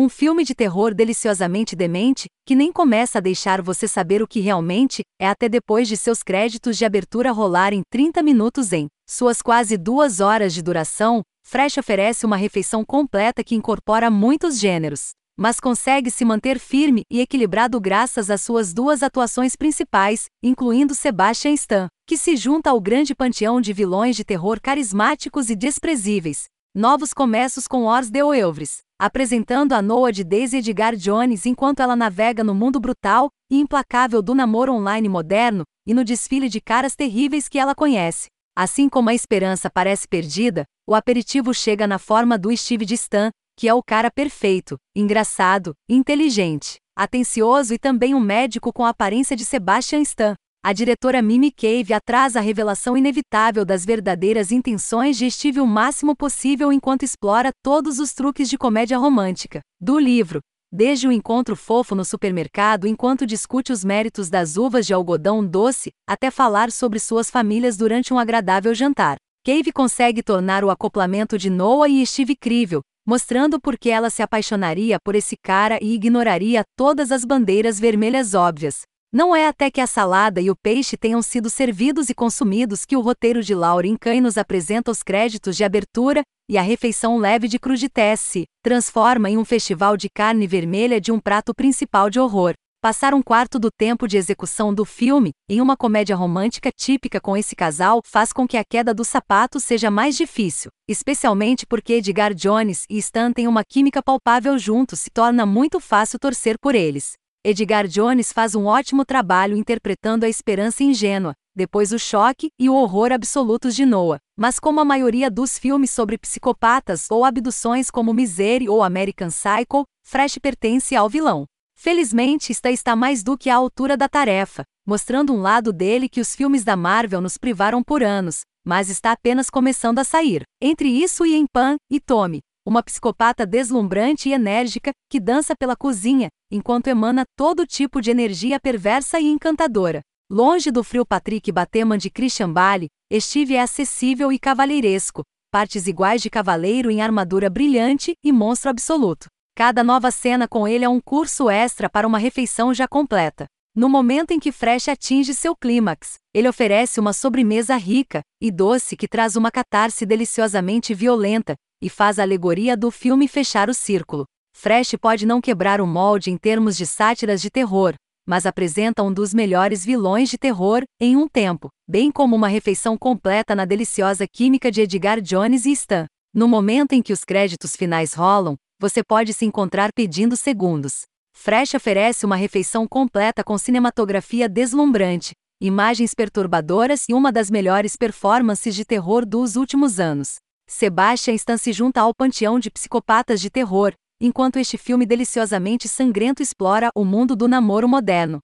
Um filme de terror deliciosamente demente, que nem começa a deixar você saber o que realmente é até depois de seus créditos de abertura rolarem 30 minutos em suas quase duas horas de duração. Fresh oferece uma refeição completa que incorpora muitos gêneros, mas consegue se manter firme e equilibrado graças às suas duas atuações principais, incluindo Sebastian Stan, que se junta ao grande panteão de vilões de terror carismáticos e desprezíveis. Novos começos com Ors de Oeuvres, apresentando a Noah de Daisy Edgar Jones enquanto ela navega no mundo brutal e implacável do namoro online moderno e no desfile de caras terríveis que ela conhece. Assim como a esperança parece perdida, o aperitivo chega na forma do Steve de Stan, que é o cara perfeito, engraçado, inteligente, atencioso e também um médico com a aparência de Sebastian Stan. A diretora Mimi Cave atrasa a revelação inevitável das verdadeiras intenções de Steve o máximo possível enquanto explora todos os truques de comédia romântica do livro, desde o encontro fofo no supermercado enquanto discute os méritos das uvas de algodão doce, até falar sobre suas famílias durante um agradável jantar. Cave consegue tornar o acoplamento de Noah e Steve crível, mostrando por que ela se apaixonaria por esse cara e ignoraria todas as bandeiras vermelhas óbvias. Não é até que a salada e o peixe tenham sido servidos e consumidos que o roteiro de Lauren Kane nos apresenta os créditos de abertura e a refeição leve de crudité se transforma em um festival de carne vermelha de um prato principal de horror. Passar um quarto do tempo de execução do filme, em uma comédia romântica típica com esse casal, faz com que a queda do sapato seja mais difícil, especialmente porque Edgar Jones e Stan têm uma química palpável juntos, se torna muito fácil torcer por eles. Edgar Jones faz um ótimo trabalho interpretando a esperança ingênua, depois o choque e o horror absolutos de Noah. Mas como a maioria dos filmes sobre psicopatas ou abduções como Misery ou American Psycho, Fresh pertence ao vilão. Felizmente, está está mais do que à altura da tarefa, mostrando um lado dele que os filmes da Marvel nos privaram por anos, mas está apenas começando a sair. Entre isso e em Pan e Tommy, uma psicopata deslumbrante e enérgica que dança pela cozinha, enquanto emana todo tipo de energia perversa e encantadora. Longe do frio Patrick Bateman de Christian Bale, Steve é acessível e cavalheiresco, partes iguais de cavaleiro em armadura brilhante e monstro absoluto. Cada nova cena com ele é um curso extra para uma refeição já completa. No momento em que Fresh atinge seu clímax, ele oferece uma sobremesa rica e doce que traz uma catarse deliciosamente violenta, e faz a alegoria do filme fechar o círculo. Fresh pode não quebrar o molde em termos de sátiras de terror, mas apresenta um dos melhores vilões de terror em um tempo, bem como uma refeição completa na deliciosa química de Edgar Jones e Stan. No momento em que os créditos finais rolam, você pode se encontrar pedindo segundos. Fresh oferece uma refeição completa com cinematografia deslumbrante, imagens perturbadoras e uma das melhores performances de terror dos últimos anos. Sebastian Stan se junta ao panteão de psicopatas de terror, enquanto este filme deliciosamente sangrento explora o mundo do namoro moderno.